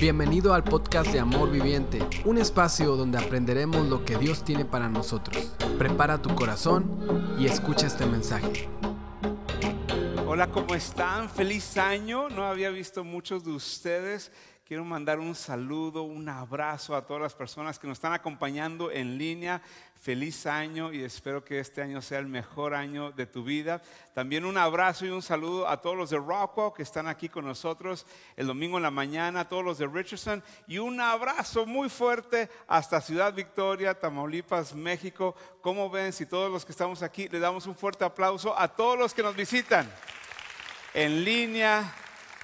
Bienvenido al podcast de Amor Viviente, un espacio donde aprenderemos lo que Dios tiene para nosotros. Prepara tu corazón y escucha este mensaje. Hola, ¿cómo están? Feliz año. No había visto muchos de ustedes. Quiero mandar un saludo, un abrazo a todas las personas que nos están acompañando en línea. Feliz año y espero que este año sea el mejor año de tu vida. También un abrazo y un saludo a todos los de Rockwell que están aquí con nosotros el domingo en la mañana, a todos los de Richardson y un abrazo muy fuerte hasta Ciudad Victoria, Tamaulipas, México. Como ven, si todos los que estamos aquí le damos un fuerte aplauso a todos los que nos visitan en línea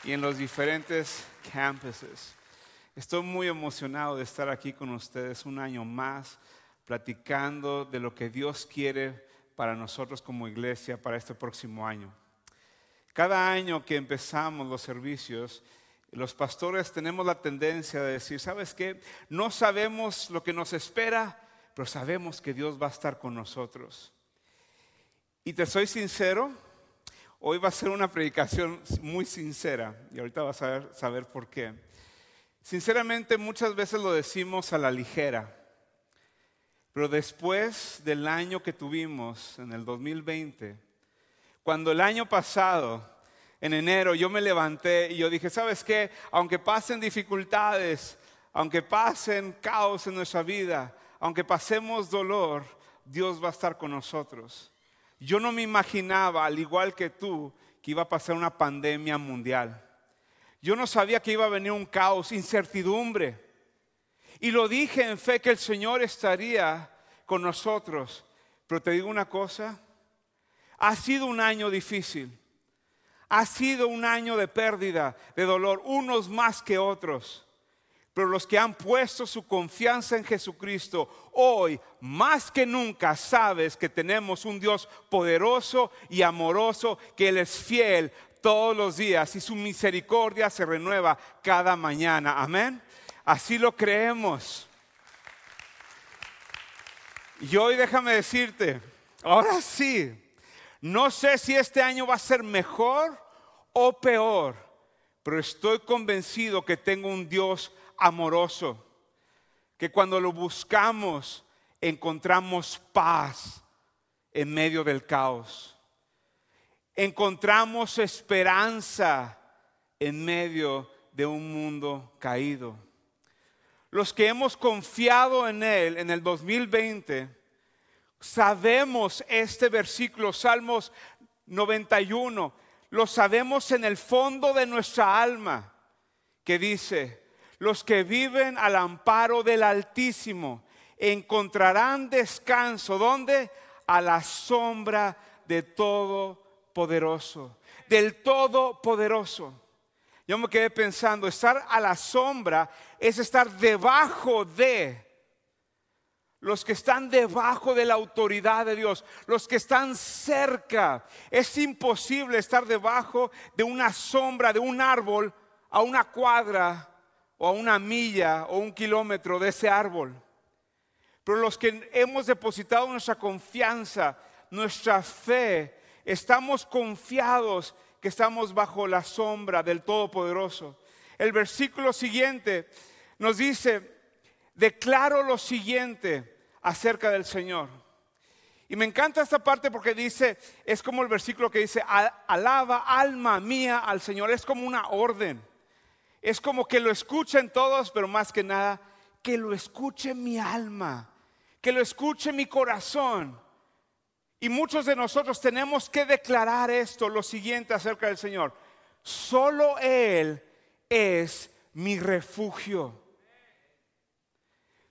y en los diferentes campuses. Estoy muy emocionado de estar aquí con ustedes un año más, platicando de lo que Dios quiere para nosotros como iglesia para este próximo año. Cada año que empezamos los servicios, los pastores tenemos la tendencia de decir, ¿sabes qué? No sabemos lo que nos espera, pero sabemos que Dios va a estar con nosotros. Y te soy sincero, Hoy va a ser una predicación muy sincera y ahorita vas a saber, por qué. Sinceramente muchas veces lo decimos a la ligera, pero después del año que tuvimos en el 2020, cuando el año pasado, en enero, yo me levanté y yo dije, ¿sabes qué? Aunque pasen dificultades, aunque pasen caos en nuestra vida, aunque pasemos dolor, Dios va a estar con nosotros. Yo no me imaginaba, al igual que tú, que iba a pasar una pandemia mundial. Yo no sabía que iba a venir un caos, incertidumbre. Y lo dije en fe que el Señor estaría con nosotros. Pero te digo una cosa, ha sido un año difícil. Ha sido un año de pérdida, de dolor, unos más que otros. Pero los que han puesto su confianza en Jesucristo, hoy más que nunca sabes que tenemos un Dios poderoso y amoroso, que Él es fiel todos los días y su misericordia se renueva cada mañana. Amén. Así lo creemos. Y hoy déjame decirte, ahora sí, no sé si este año va a ser mejor o peor, pero estoy convencido que tengo un Dios amoroso, que cuando lo buscamos encontramos paz en medio del caos. Encontramos esperanza en medio de un mundo caído. Los que hemos confiado en Él en el 2020, sabemos este versículo, Salmos 91, lo sabemos en el fondo de nuestra alma, que dice, los que viven al amparo del Altísimo encontrarán descanso. ¿Dónde? A la sombra de Todopoderoso. Del Todopoderoso. Yo me quedé pensando, estar a la sombra es estar debajo de los que están debajo de la autoridad de Dios, los que están cerca. Es imposible estar debajo de una sombra, de un árbol, a una cuadra o a una milla o un kilómetro de ese árbol. Pero los que hemos depositado nuestra confianza, nuestra fe, estamos confiados que estamos bajo la sombra del Todopoderoso. El versículo siguiente nos dice, declaro lo siguiente acerca del Señor. Y me encanta esta parte porque dice, es como el versículo que dice, alaba alma mía al Señor, es como una orden. Es como que lo escuchen todos, pero más que nada, que lo escuche mi alma, que lo escuche mi corazón. Y muchos de nosotros tenemos que declarar esto, lo siguiente acerca del Señor. Solo Él es mi refugio.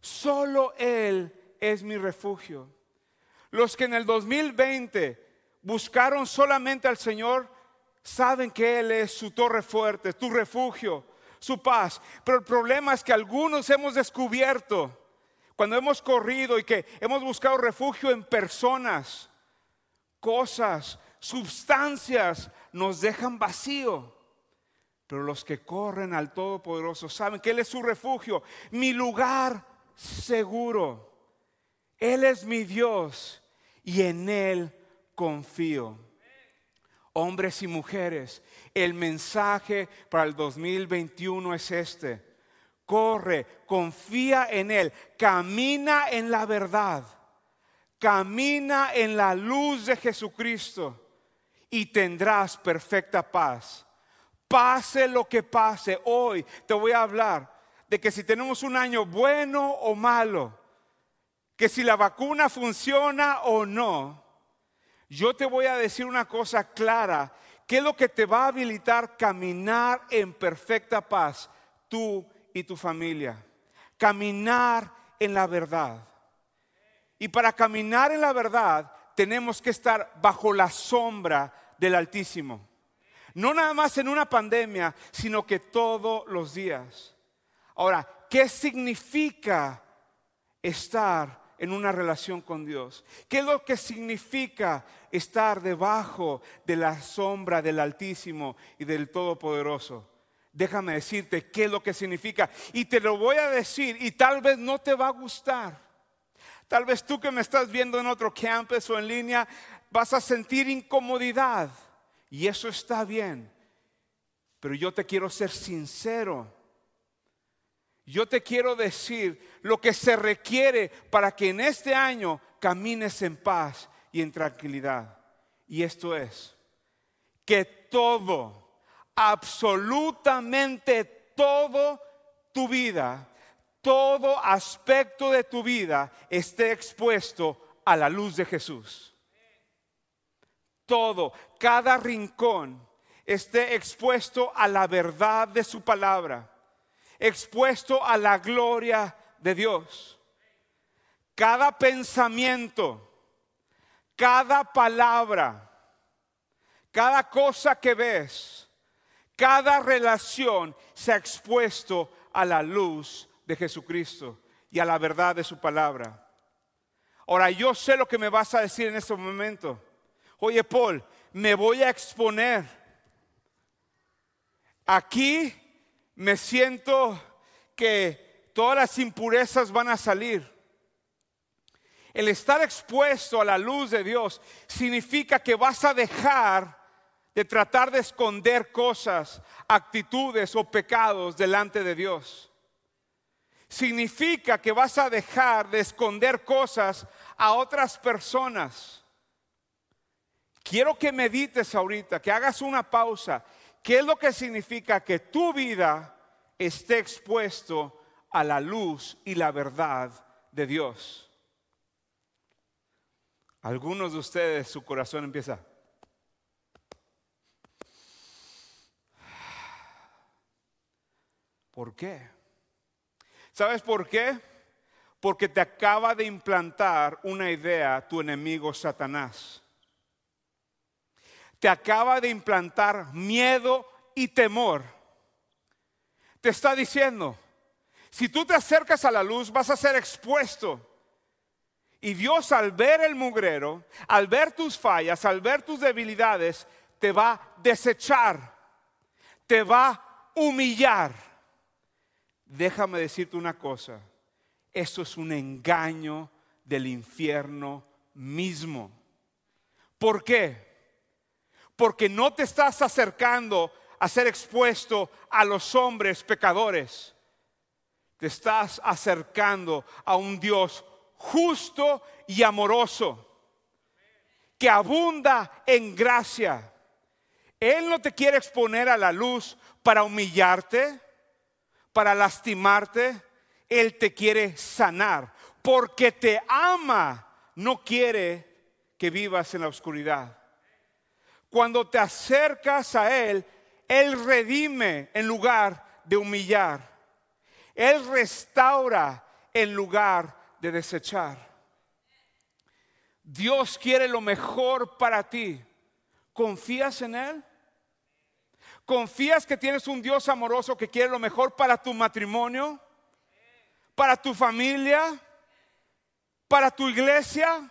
Solo Él es mi refugio. Los que en el 2020 buscaron solamente al Señor, saben que Él es su torre fuerte, tu refugio su paz. Pero el problema es que algunos hemos descubierto, cuando hemos corrido y que hemos buscado refugio en personas, cosas, sustancias, nos dejan vacío. Pero los que corren al Todopoderoso saben que Él es su refugio, mi lugar seguro. Él es mi Dios y en Él confío hombres y mujeres, el mensaje para el 2021 es este. corre, confía en Él, camina en la verdad, camina en la luz de Jesucristo y tendrás perfecta paz. Pase lo que pase, hoy te voy a hablar de que si tenemos un año bueno o malo, que si la vacuna funciona o no, yo te voy a decir una cosa clara, ¿qué es lo que te va a habilitar caminar en perfecta paz, tú y tu familia? Caminar en la verdad. Y para caminar en la verdad tenemos que estar bajo la sombra del Altísimo. No nada más en una pandemia, sino que todos los días. Ahora, ¿qué significa estar en una relación con Dios? ¿Qué es lo que significa estar debajo de la sombra del Altísimo y del Todopoderoso? Déjame decirte qué es lo que significa. Y te lo voy a decir y tal vez no te va a gustar. Tal vez tú que me estás viendo en otro campus o en línea vas a sentir incomodidad. Y eso está bien. Pero yo te quiero ser sincero. Yo te quiero decir lo que se requiere para que en este año camines en paz y en tranquilidad. Y esto es que todo, absolutamente todo tu vida, todo aspecto de tu vida esté expuesto a la luz de Jesús. Todo, cada rincón esté expuesto a la verdad de su palabra expuesto a la gloria de Dios. Cada pensamiento, cada palabra, cada cosa que ves, cada relación se ha expuesto a la luz de Jesucristo y a la verdad de su palabra. Ahora, yo sé lo que me vas a decir en este momento. Oye, Paul, me voy a exponer. Aquí me siento que todas las impurezas van a salir. El estar expuesto a la luz de Dios significa que vas a dejar de tratar de esconder cosas, actitudes o pecados delante de Dios. Significa que vas a dejar de esconder cosas a otras personas. Quiero que medites ahorita, que hagas una pausa ¿Qué es lo que significa que tu vida esté expuesto a la luz y la verdad de Dios? Algunos de ustedes su corazón empieza. ¿Por qué? ¿Sabes por qué? Porque te acaba de implantar una idea tu enemigo Satanás te acaba de implantar miedo y temor. Te está diciendo, si tú te acercas a la luz vas a ser expuesto. Y Dios al ver el mugrero, al ver tus fallas, al ver tus debilidades, te va a desechar, te va a humillar. Déjame decirte una cosa, eso es un engaño del infierno mismo. ¿Por qué? Porque no te estás acercando a ser expuesto a los hombres pecadores. Te estás acercando a un Dios justo y amoroso, que abunda en gracia. Él no te quiere exponer a la luz para humillarte, para lastimarte. Él te quiere sanar, porque te ama, no quiere que vivas en la oscuridad. Cuando te acercas a Él, Él redime en lugar de humillar. Él restaura en lugar de desechar. Dios quiere lo mejor para ti. ¿Confías en Él? ¿Confías que tienes un Dios amoroso que quiere lo mejor para tu matrimonio? ¿Para tu familia? ¿Para tu iglesia?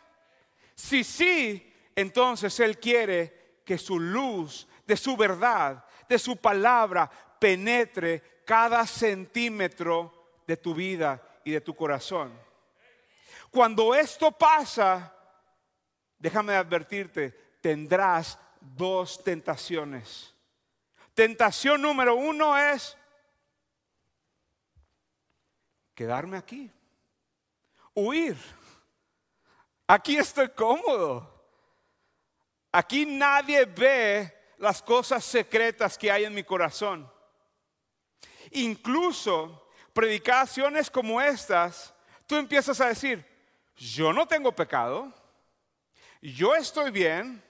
Si sí, entonces Él quiere que su luz, de su verdad, de su palabra, penetre cada centímetro de tu vida y de tu corazón. Cuando esto pasa, déjame advertirte, tendrás dos tentaciones. Tentación número uno es, quedarme aquí, huir. Aquí estoy cómodo. Aquí nadie ve las cosas secretas que hay en mi corazón. Incluso predicaciones como estas, tú empiezas a decir, yo no tengo pecado, yo estoy bien,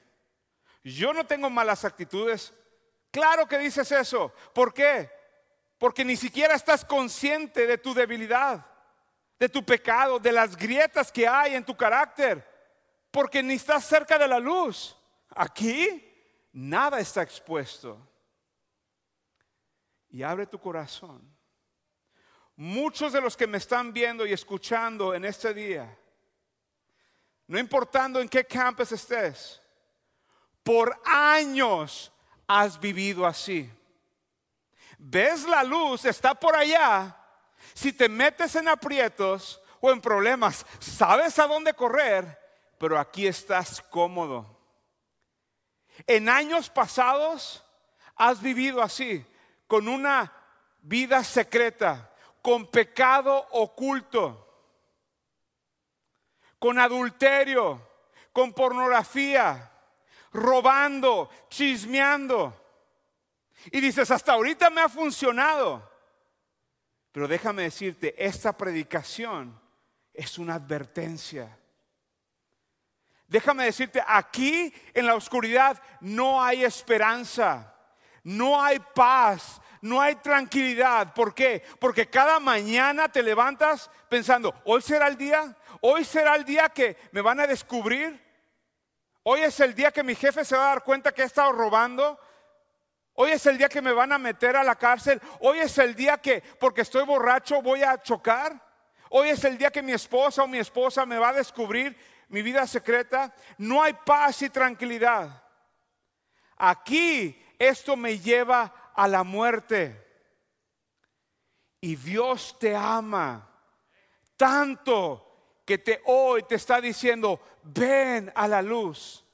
yo no tengo malas actitudes. Claro que dices eso. ¿Por qué? Porque ni siquiera estás consciente de tu debilidad, de tu pecado, de las grietas que hay en tu carácter, porque ni estás cerca de la luz. Aquí nada está expuesto. Y abre tu corazón. Muchos de los que me están viendo y escuchando en este día, no importando en qué campus estés, por años has vivido así. Ves la luz, está por allá. Si te metes en aprietos o en problemas, sabes a dónde correr, pero aquí estás cómodo. En años pasados has vivido así, con una vida secreta, con pecado oculto, con adulterio, con pornografía, robando, chismeando. Y dices, hasta ahorita me ha funcionado. Pero déjame decirte, esta predicación es una advertencia. Déjame decirte, aquí en la oscuridad no hay esperanza, no hay paz, no hay tranquilidad. ¿Por qué? Porque cada mañana te levantas pensando, hoy será el día, hoy será el día que me van a descubrir, Hoy es el día que mi jefe se va a dar cuenta que he estado robando. Hoy es el día que me van a meter a la cárcel. Hoy es el día que, porque estoy borracho, voy a chocar. Hoy es el día que mi esposa o mi esposa me va a descubrir mi vida secreta. No hay paz y tranquilidad. Aquí esto me lleva a la muerte. Y Dios te ama tanto que te hoy te está diciendo, ven a la luz.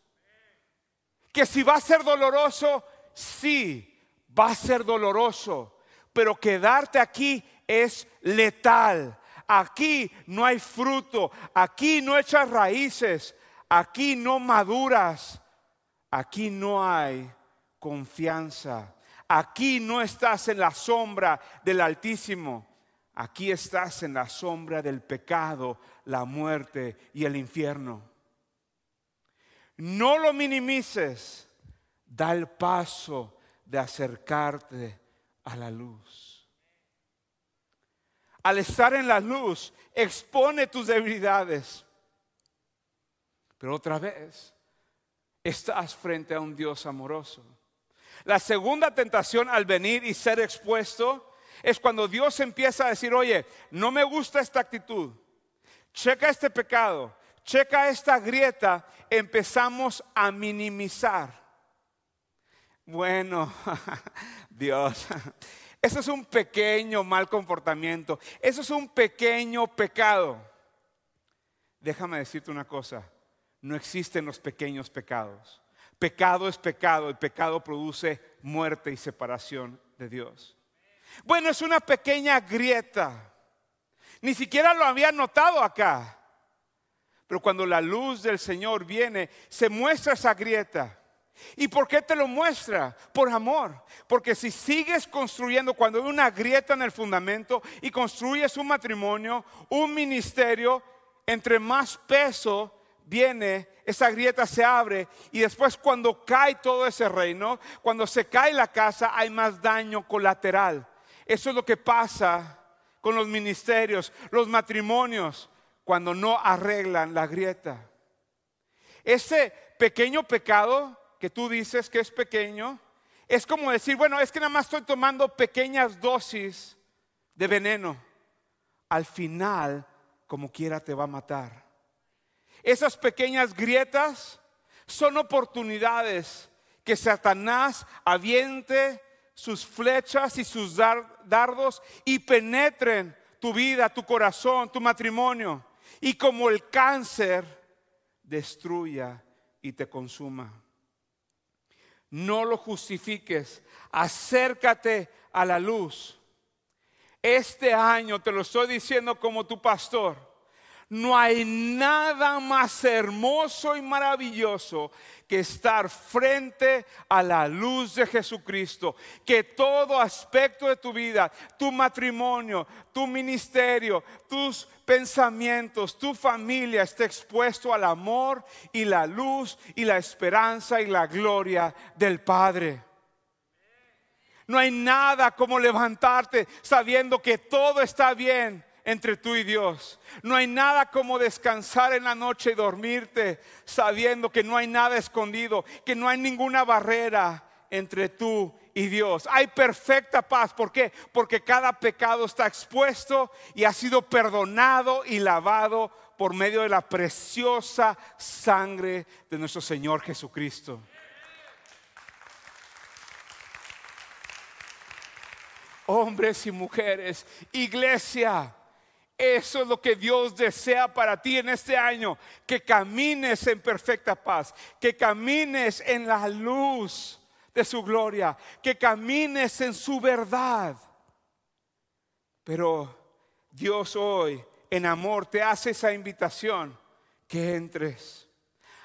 Que si va a ser doloroso, sí, va a ser doloroso, pero quedarte aquí es letal. Aquí no hay fruto, aquí no echas raíces, aquí no maduras, aquí no hay confianza, aquí no estás en la sombra del Altísimo. Aquí estás en la sombra del pecado, la muerte y el infierno. No lo minimices, da el paso de acercarte a la luz. Al estar en la luz, expone tus debilidades. Pero otra vez, estás frente a un Dios amoroso. La segunda tentación al venir y ser expuesto es cuando Dios empieza a decir, oye, no me gusta esta actitud, checa este pecado, checa esta grieta, empezamos a minimizar. Bueno, Dios, eso es un pequeño mal comportamiento, eso es un pequeño pecado. Déjame decirte una cosa, no existen los pequeños pecados. Pecado es pecado, el pecado produce muerte y separación de Dios. Bueno, es una pequeña grieta. Ni siquiera lo había notado acá. Pero cuando la luz del Señor viene, se muestra esa grieta. ¿Y por qué te lo muestra? Por amor. Porque si sigues construyendo, cuando hay una grieta en el fundamento y construyes un matrimonio, un ministerio, entre más peso viene, esa grieta se abre y después cuando cae todo ese reino, cuando se cae la casa, hay más daño colateral. Eso es lo que pasa con los ministerios, los matrimonios, cuando no arreglan la grieta. Ese pequeño pecado que tú dices que es pequeño, es como decir, bueno, es que nada más estoy tomando pequeñas dosis de veneno. Al final, como quiera, te va a matar. Esas pequeñas grietas son oportunidades que Satanás aviente sus flechas y sus dardos y penetren tu vida, tu corazón, tu matrimonio. Y como el cáncer, destruya y te consuma. No lo justifiques, acércate a la luz. Este año te lo estoy diciendo como tu pastor. No hay nada más hermoso y maravilloso que estar frente a la luz de Jesucristo. Que todo aspecto de tu vida, tu matrimonio, tu ministerio, tus pensamientos, tu familia esté expuesto al amor y la luz y la esperanza y la gloria del Padre. No hay nada como levantarte sabiendo que todo está bien entre tú y Dios. No hay nada como descansar en la noche y dormirte sabiendo que no hay nada escondido, que no hay ninguna barrera entre tú y Dios. Hay perfecta paz. ¿Por qué? Porque cada pecado está expuesto y ha sido perdonado y lavado por medio de la preciosa sangre de nuestro Señor Jesucristo. Hombres y mujeres, iglesia, eso es lo que Dios desea para ti en este año, que camines en perfecta paz, que camines en la luz de su gloria, que camines en su verdad. Pero Dios hoy en amor te hace esa invitación que entres.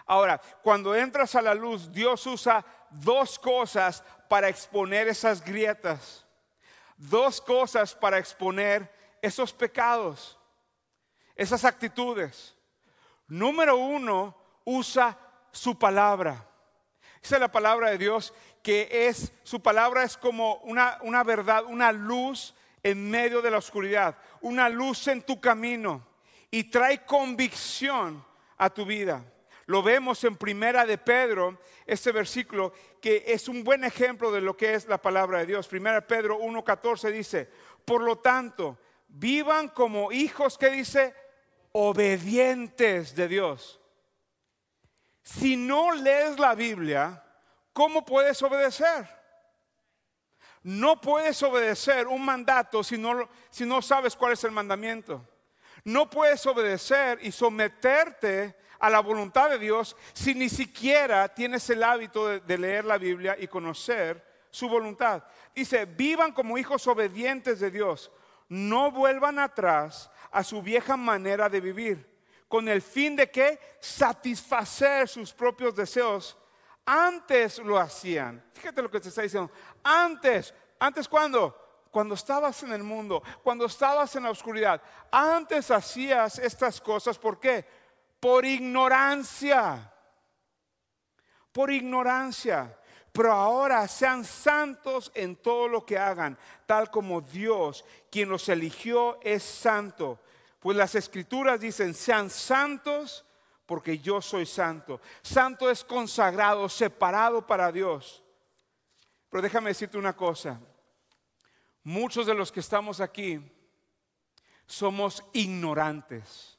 Ahora, cuando entras a la luz, Dios usa dos cosas para exponer esas grietas, dos cosas para exponer esos pecados, esas actitudes. Número uno, usa su palabra. Esa es la palabra de Dios, que es, su palabra es como una, una verdad, una luz en medio de la oscuridad, una luz en tu camino y trae convicción a tu vida. Lo vemos en Primera de Pedro, este versículo que es un buen ejemplo de lo que es la palabra de Dios. Primera Pedro 1:14 dice, "Por lo tanto, vivan como hijos que dice obedientes de Dios. Si no lees la Biblia, ¿cómo puedes obedecer? No puedes obedecer un mandato si no, si no sabes cuál es el mandamiento. No puedes obedecer y someterte a la voluntad de Dios si ni siquiera tienes el hábito de, de leer la Biblia y conocer su voluntad. Dice, vivan como hijos obedientes de Dios no vuelvan atrás a su vieja manera de vivir, con el fin de que satisfacer sus propios deseos. Antes lo hacían. Fíjate lo que te está diciendo. Antes, antes cuando? Cuando estabas en el mundo, cuando estabas en la oscuridad. Antes hacías estas cosas, ¿por qué? Por ignorancia. Por ignorancia. Pero ahora sean santos en todo lo que hagan, tal como Dios, quien los eligió, es santo. Pues las escrituras dicen, sean santos porque yo soy santo. Santo es consagrado, separado para Dios. Pero déjame decirte una cosa. Muchos de los que estamos aquí somos ignorantes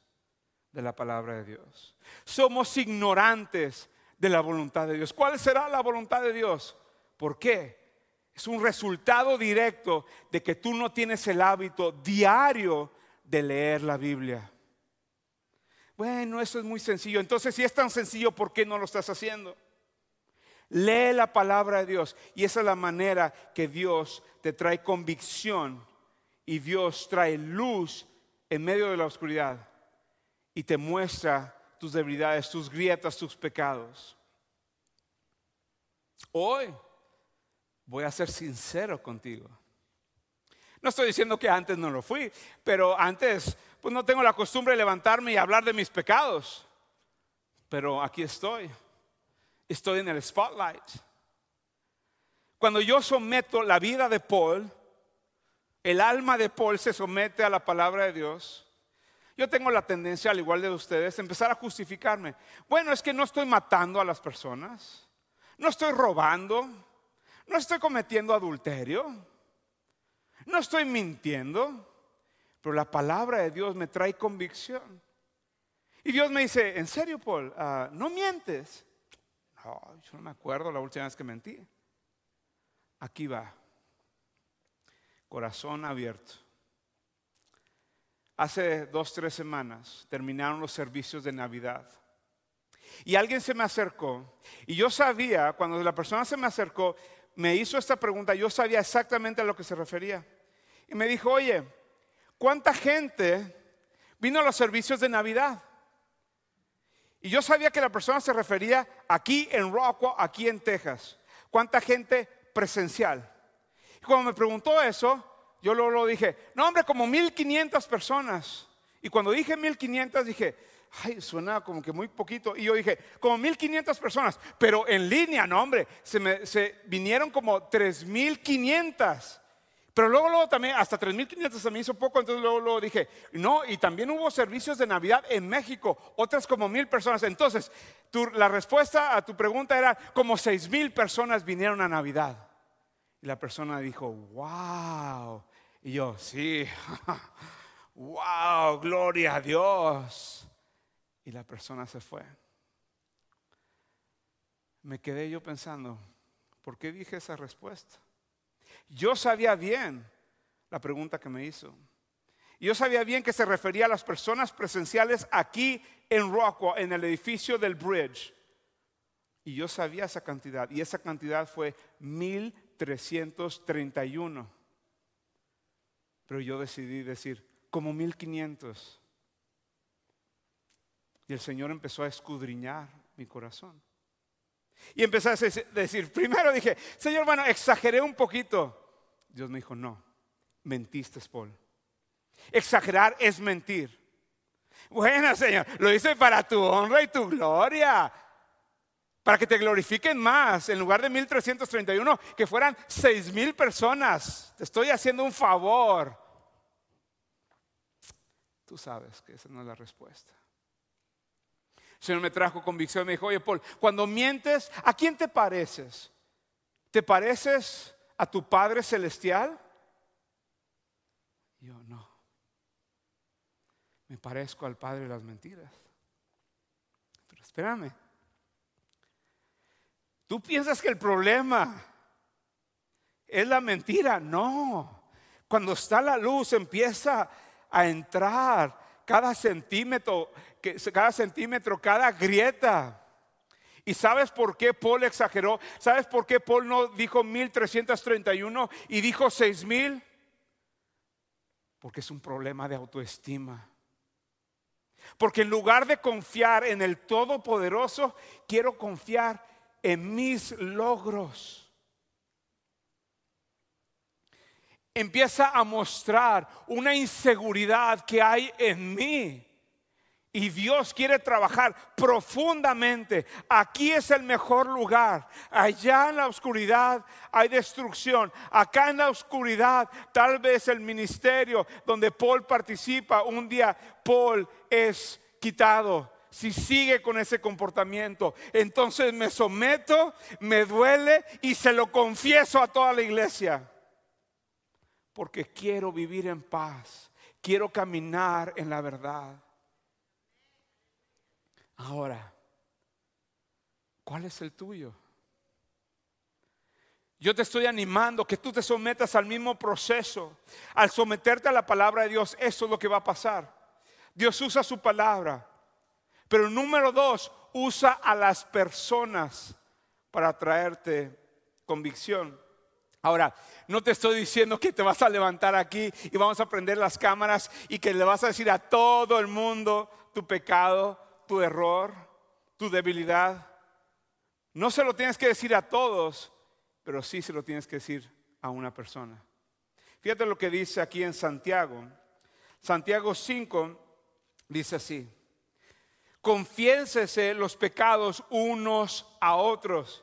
de la palabra de Dios. Somos ignorantes de la voluntad de Dios. ¿Cuál será la voluntad de Dios? ¿Por qué? Es un resultado directo de que tú no tienes el hábito diario de leer la Biblia. Bueno, eso es muy sencillo. Entonces, si es tan sencillo, ¿por qué no lo estás haciendo? Lee la palabra de Dios y esa es la manera que Dios te trae convicción y Dios trae luz en medio de la oscuridad y te muestra tus debilidades, tus grietas, tus pecados. Hoy voy a ser sincero contigo. No estoy diciendo que antes no lo fui, pero antes pues no tengo la costumbre de levantarme y hablar de mis pecados. Pero aquí estoy. Estoy en el spotlight. Cuando yo someto la vida de Paul, el alma de Paul se somete a la palabra de Dios. Yo tengo la tendencia, al igual de ustedes, empezar a justificarme. Bueno, es que no estoy matando a las personas, no estoy robando, no estoy cometiendo adulterio, no estoy mintiendo, pero la palabra de Dios me trae convicción. Y Dios me dice, ¿en serio, Paul? Ah, ¿No mientes? No, yo no me acuerdo la última vez que mentí. Aquí va, corazón abierto. Hace dos, tres semanas terminaron los servicios de Navidad. Y alguien se me acercó. Y yo sabía, cuando la persona se me acercó, me hizo esta pregunta, yo sabía exactamente a lo que se refería. Y me dijo, oye, ¿cuánta gente vino a los servicios de Navidad? Y yo sabía que la persona se refería aquí en Rockwell, aquí en Texas. ¿Cuánta gente presencial? Y cuando me preguntó eso, yo luego dije, no hombre, como 1500 personas. Y cuando dije 1500 dije, ay, suena como que muy poquito. Y yo dije, como 1500 personas, pero en línea, no hombre, se, me, vinieron como 3500. Pero luego, luego también, hasta 3.500 se me hizo poco, entonces luego, dije, no, y también hubo servicios de Navidad en México, otras como mil personas. Entonces, la respuesta a tu pregunta era, como 6.000 personas vinieron a Navidad. Y la persona dijo, wow. Y yo, sí, wow, gloria a Dios. Y la persona se fue. Me quedé yo pensando, ¿por qué dije esa respuesta? Yo sabía bien la pregunta que me hizo. Yo sabía bien que se refería a las personas presenciales aquí en Rockwell, en el edificio del bridge. Y yo sabía esa cantidad. Y esa cantidad fue 1331. Pero yo decidí decir, como 1500. Y el Señor empezó a escudriñar mi corazón. Y empecé a decir, primero dije, Señor, bueno, exageré un poquito. Dios me dijo, no, mentiste, Paul. Exagerar es mentir. Bueno, Señor, lo hice para tu honra y tu gloria. Para que te glorifiquen más. En lugar de 1331, que fueran 6000 personas. Te estoy haciendo un favor. Tú sabes que esa no es la respuesta. Señor me trajo convicción y me dijo, oye Paul, cuando mientes, ¿a quién te pareces? ¿Te pareces a tu Padre Celestial? Yo no. Me parezco al Padre de las mentiras. Pero espérame. ¿Tú piensas que el problema es la mentira? No. Cuando está la luz empieza a entrar cada centímetro, cada centímetro, cada grieta. ¿Y sabes por qué Paul exageró? ¿Sabes por qué Paul no dijo 1331 y dijo 6000? Porque es un problema de autoestima. Porque en lugar de confiar en el Todopoderoso, quiero confiar en mis logros. empieza a mostrar una inseguridad que hay en mí. Y Dios quiere trabajar profundamente. Aquí es el mejor lugar. Allá en la oscuridad hay destrucción. Acá en la oscuridad tal vez el ministerio donde Paul participa, un día Paul es quitado. Si sigue con ese comportamiento, entonces me someto, me duele y se lo confieso a toda la iglesia porque quiero vivir en paz, quiero caminar en la verdad. Ahora, ¿cuál es el tuyo? Yo te estoy animando que tú te sometas al mismo proceso. Al someterte a la palabra de Dios, eso es lo que va a pasar. Dios usa su palabra. Pero número dos, usa a las personas para traerte convicción. Ahora, no te estoy diciendo que te vas a levantar aquí y vamos a prender las cámaras y que le vas a decir a todo el mundo tu pecado, tu error, tu debilidad. No se lo tienes que decir a todos, pero sí se lo tienes que decir a una persona. Fíjate lo que dice aquí en Santiago. Santiago 5 dice así. Confiésese los pecados unos a otros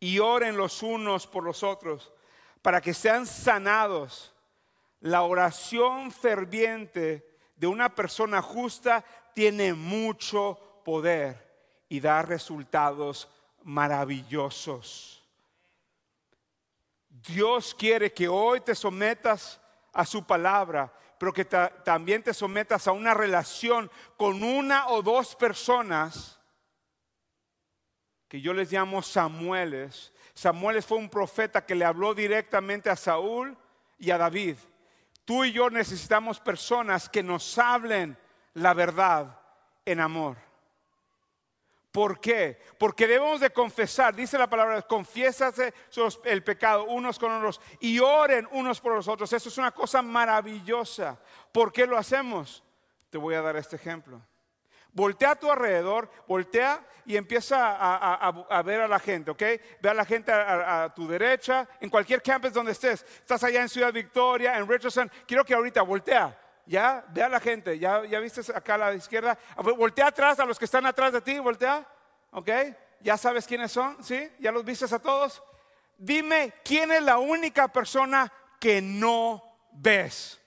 y oren los unos por los otros para que sean sanados. La oración ferviente de una persona justa tiene mucho poder y da resultados maravillosos. Dios quiere que hoy te sometas a su palabra, pero que también te sometas a una relación con una o dos personas que yo les llamo Samueles, Samuel fue un profeta que le habló directamente a Saúl y a David. Tú y yo necesitamos personas que nos hablen la verdad en amor. ¿Por qué? Porque debemos de confesar, dice la palabra, confiésase el pecado unos con otros y oren unos por los otros. Eso es una cosa maravillosa. ¿Por qué lo hacemos? Te voy a dar este ejemplo. Voltea a tu alrededor, voltea y empieza a, ver a la gente, ¿ok? Ve a la gente a, tu derecha, en cualquier campus donde estés. Estás allá en Ciudad Victoria, en Richardson. Quiero que ahorita voltea, ya, ve a la gente. Ya, ya viste acá a la izquierda. Voltea atrás a los que están atrás de ti, voltea, ¿ok? Ya sabes quiénes son, ¿sí? Ya los vistes a todos. Dime, ¿quién es la única persona que no ves?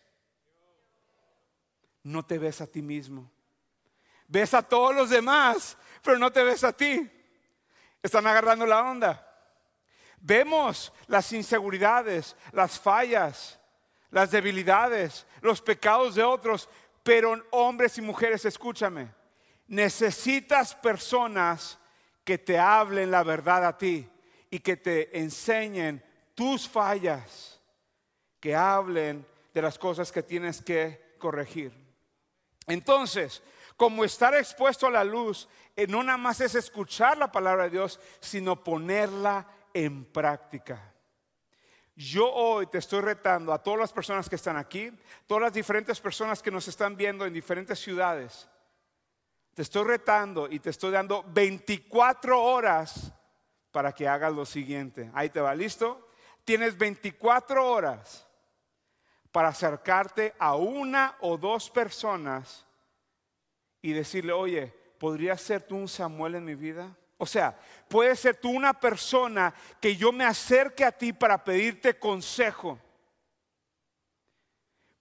No te ves a ti mismo. Ves a todos los demás, pero no te ves a ti. Están agarrando la onda. Vemos las inseguridades, las fallas, las debilidades, los pecados de otros, pero hombres y mujeres, escúchame, necesitas personas que te hablen la verdad a ti y que te enseñen tus fallas, que hablen de las cosas que tienes que corregir. Entonces, como estar expuesto a la luz, eh, no nada más es escuchar la palabra de Dios, sino ponerla en práctica. Yo hoy te estoy retando a todas las personas que están aquí, todas las diferentes personas que nos están viendo en diferentes ciudades. Te estoy retando y te estoy dando 24 horas para que hagas lo siguiente. Ahí te va, ¿listo? Tienes 24 horas para acercarte a una o dos personas y decirle, oye, ¿podrías ser tú un Samuel en mi vida? O sea, puede ser tú una persona que yo me acerque a ti para pedirte consejo.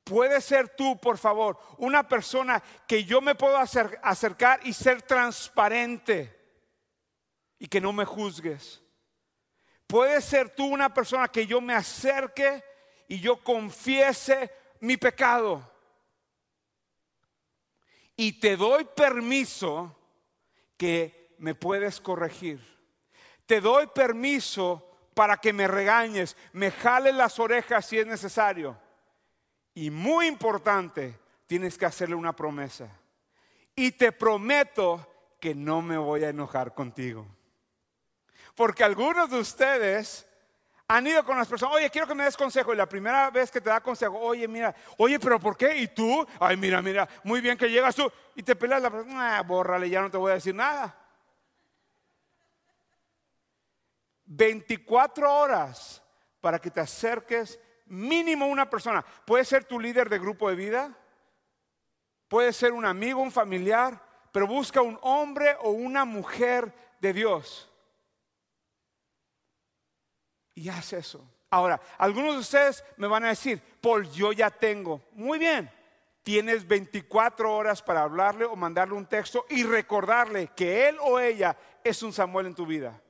Puede ser tú, por favor, una persona que yo me puedo acercar y ser transparente y que no me juzgues. Puede ser tú una persona que yo me acerque y yo confiese mi pecado y te doy permiso que me puedes corregir. Te doy permiso para que me regañes, me jales las orejas si es necesario. Y muy importante, tienes que hacerle una promesa. Y te prometo que no me voy a enojar contigo. Porque algunos de ustedes han ido con las personas, oye, quiero que me des consejo. Y la primera vez que te da consejo, oye, mira, oye, pero ¿por qué? Y tú, ay, mira, mira, muy bien que llegas tú y te peleas la persona, ah, bórrale, ya no te voy a decir nada. 24 horas para que te acerques mínimo una persona. Puede ser tu líder de grupo de vida, puede ser un amigo, un familiar, pero busca un hombre o una mujer de Dios y haz eso. Ahora, algunos de ustedes me van a decir, Paul, yo ya tengo. Muy bien, tienes 24 horas para hablarle o mandarle un texto y recordarle que él o ella es un Samuel en tu vida.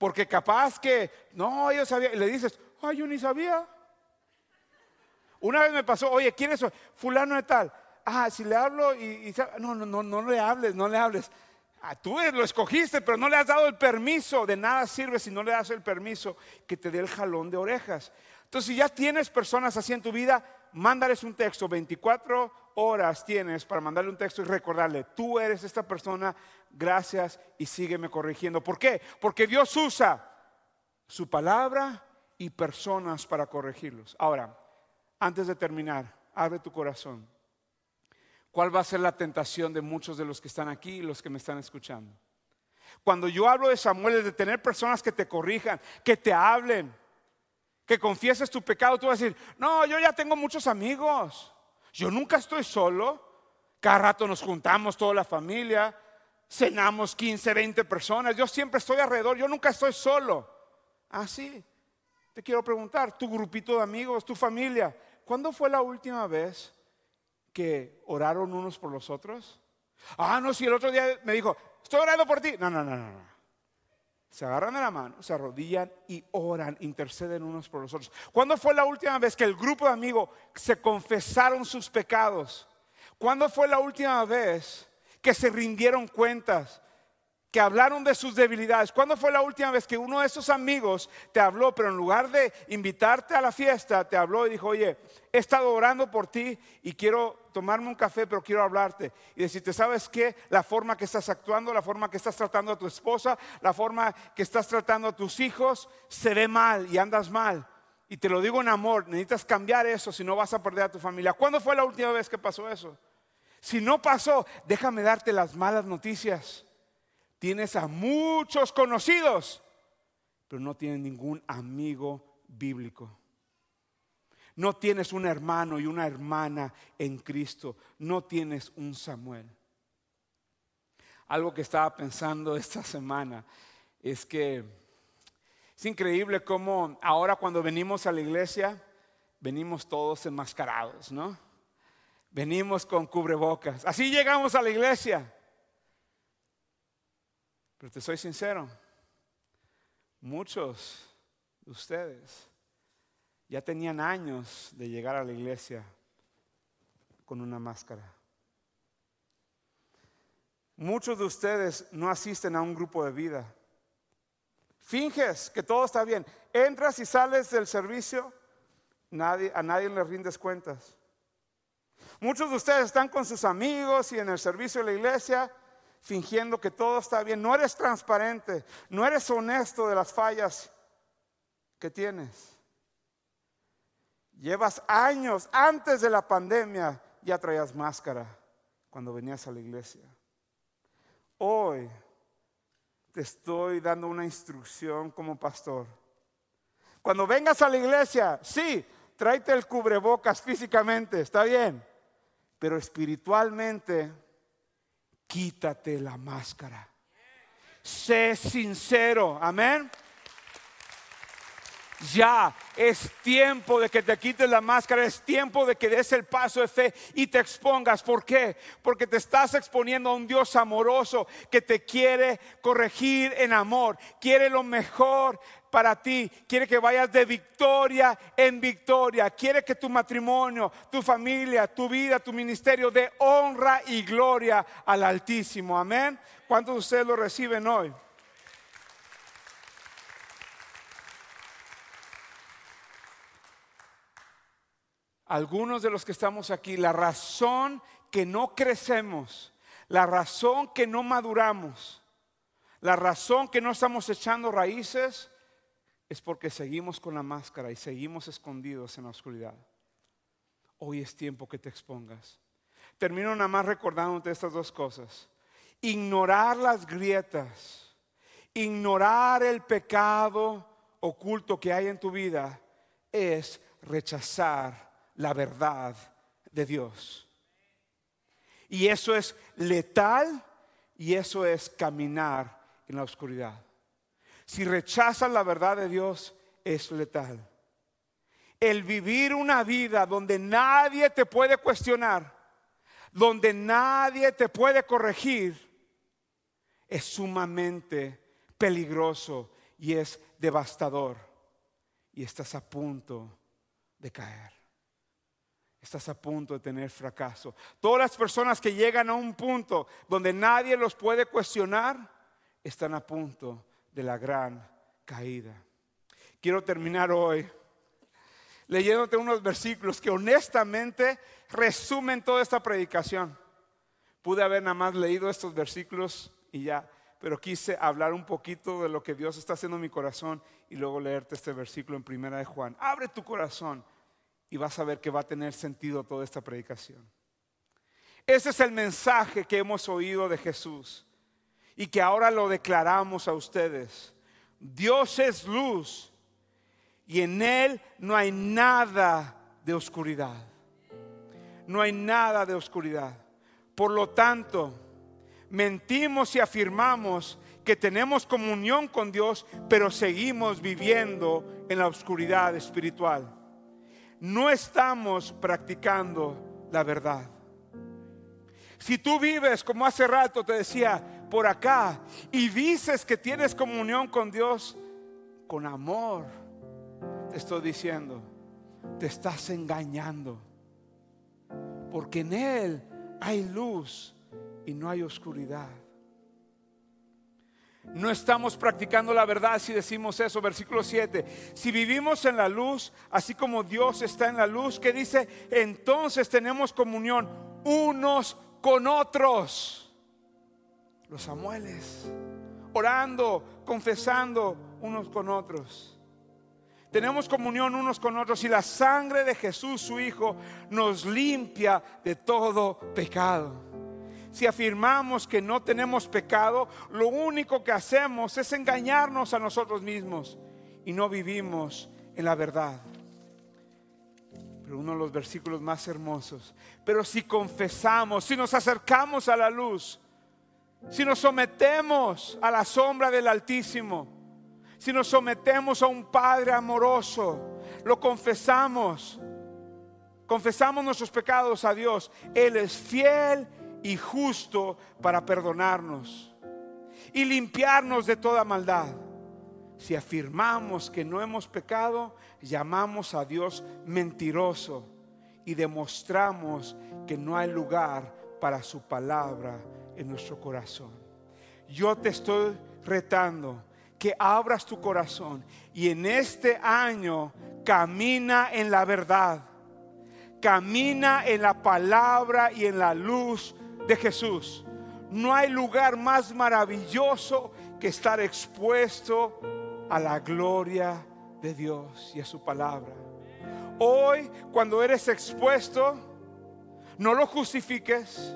Porque capaz que, no, yo sabía, y le dices, ay, yo ni sabía. Una vez me pasó, oye, ¿quién es? Fulano de tal. Ah, si le hablo y, no, no, no, no le hables, no le hables. Ah, tú lo escogiste, pero no le has dado el permiso. De nada sirve si no le das el permiso que te dé el jalón de orejas. Entonces, si ya tienes personas así en tu vida, mándales un texto. 24 horas tienes para mandarle un texto y recordarle, tú eres esta persona, gracias y sígueme corrigiendo. ¿Por qué? Porque Dios usa su palabra y personas para corregirlos. Ahora, antes de terminar, abre tu corazón. ¿Cuál va a ser la tentación de muchos de los que están aquí y los que me están escuchando? Cuando yo hablo de Samuel, es de tener personas que te corrijan, que te hablen, que confieses tu pecado, tú vas a decir, no, yo ya tengo muchos amigos, yo nunca estoy solo, cada rato nos juntamos toda la familia, cenamos 15, 20 personas, yo siempre estoy alrededor, yo nunca estoy solo. Ah, sí, te quiero preguntar, tu grupito de amigos, tu familia, ¿cuándo fue la última vez que oraron unos por los otros? Ah, no, si el otro día me dijo, estoy orando por ti. No, no, no, no. Se agarran de la mano, se arrodillan y oran, interceden unos por los otros. ¿Cuándo fue la última vez que el grupo de amigos se confesaron sus pecados? ¿Cuándo fue la última vez que se rindieron cuentas? que hablaron de sus debilidades. ¿Cuándo fue la última vez que uno de esos amigos te habló, pero en lugar de invitarte a la fiesta, te habló y dijo, oye, he estado orando por ti y quiero tomarme un café, pero quiero hablarte y decirte, ¿sabes qué? La forma que estás actuando, la forma que estás tratando a tu esposa, la forma que estás tratando a tus hijos, se ve mal y andas mal. Y te lo digo en amor, necesitas cambiar eso si no vas a perder a tu familia. ¿Cuándo fue la última vez que pasó eso? Si no pasó, déjame darte las malas noticias. Tienes a muchos conocidos, pero no tienes ningún amigo bíblico. No tienes un hermano y una hermana en Cristo. No tienes un Samuel. Algo que estaba pensando esta semana es que es increíble cómo ahora cuando venimos a la iglesia, venimos todos enmascarados, ¿no? Venimos con cubrebocas. Así llegamos a la iglesia. Pero te soy sincero, muchos de ustedes ya tenían años de llegar a la iglesia con una máscara. Muchos de ustedes no asisten a un grupo de vida. Finges que todo está bien. Entras y sales del servicio, nadie, a nadie le rindes cuentas. Muchos de ustedes están con sus amigos y en el servicio de la iglesia fingiendo que todo está bien. No eres transparente, no eres honesto de las fallas que tienes. Llevas años antes de la pandemia, ya traías máscara cuando venías a la iglesia. Hoy te estoy dando una instrucción como pastor. Cuando vengas a la iglesia, sí, tráete el cubrebocas físicamente, está bien, pero espiritualmente quítate la máscara. Sé sincero, amén. Ya es tiempo de que te quites la máscara, es tiempo de que des el paso de fe y te expongas. ¿Por qué? Porque te estás exponiendo a un Dios amoroso que te quiere corregir en amor, quiere lo mejor para ti, quiere que vayas de victoria en victoria, quiere que tu matrimonio, tu familia, tu vida, tu ministerio dé honra y gloria al Altísimo. Amén. ¿Cuántos de ustedes lo reciben hoy? Algunos de los que estamos aquí, la razón que no crecemos, la razón que no maduramos, la razón que no estamos echando raíces es porque seguimos con la máscara y seguimos escondidos en la oscuridad. Hoy es tiempo que te expongas. Termino nada más recordándote estas dos cosas. Ignorar las grietas, ignorar el pecado oculto que hay en tu vida es rechazar la verdad de Dios. Y eso es letal y eso es caminar en la oscuridad si rechazas la verdad de Dios, es letal. El vivir una vida donde nadie te puede cuestionar, donde nadie te puede corregir, es sumamente peligroso y es devastador. Y estás a punto de caer. Estás a punto de tener fracaso. Todas las personas que llegan a un punto donde nadie los puede cuestionar, están a punto de la gran caída. Quiero terminar hoy leyéndote unos versículos que honestamente resumen toda esta predicación. Pude haber nada más leído estos versículos y ya, pero quise hablar un poquito de lo que Dios está haciendo en mi corazón y luego leerte este versículo en primera de Juan. Abre tu corazón y vas a ver que va a tener sentido toda esta predicación. Ese es el mensaje que hemos oído de Jesús y que ahora lo declaramos a ustedes. Dios es luz y en Él no hay nada de oscuridad. No hay nada de oscuridad. Por lo tanto, mentimos y afirmamos que tenemos comunión con Dios, pero seguimos viviendo en la oscuridad espiritual. No estamos practicando la verdad. Si tú vives como hace rato te decía, por acá y dices que tienes comunión con Dios, con amor, te estoy diciendo, te estás engañando. Porque en Él hay luz y no hay oscuridad. No estamos practicando la verdad si decimos eso. Versículo 7. Si vivimos en la luz, así como Dios está en la luz, que dice, entonces tenemos comunión unos con otros. Los Samueles, orando, confesando unos con otros. Tenemos comunión unos con otros y la sangre de Jesús, su Hijo, nos limpia de todo pecado si afirmamos que no tenemos pecado, lo único que hacemos es engañarnos a nosotros mismos y no vivimos en la verdad. Pero uno de los versículos más hermosos, pero si confesamos, si nos acercamos a la luz, si nos sometemos a la sombra del Altísimo, si nos sometemos a un Padre amoroso, lo confesamos, confesamos nuestros pecados a Dios, Él es fiel y justo para perdonarnos y limpiarnos de toda maldad. Si afirmamos que no hemos pecado, llamamos a Dios mentiroso y demostramos que no hay lugar para su palabra en nuestro corazón. Yo te estoy retando que abras tu corazón y en este año camina en la verdad, camina en la palabra y en la luz de Jesús. No hay lugar más maravilloso que estar expuesto a la gloria de Dios y a su palabra. Hoy, cuando eres expuesto, no lo justifiques,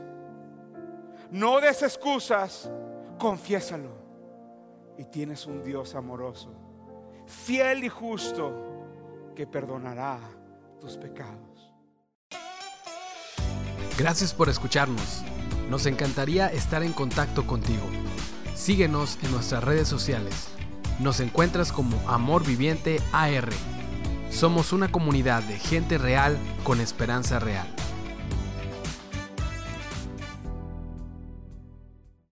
no des excusas, confiésalo. Y tienes un Dios amoroso, fiel y justo, que perdonará tus pecados. Gracias por escucharnos. Nos encantaría estar en contacto contigo. Síguenos en nuestras redes sociales. Nos encuentras como Amor Viviente AR. Somos una comunidad de gente real con esperanza real.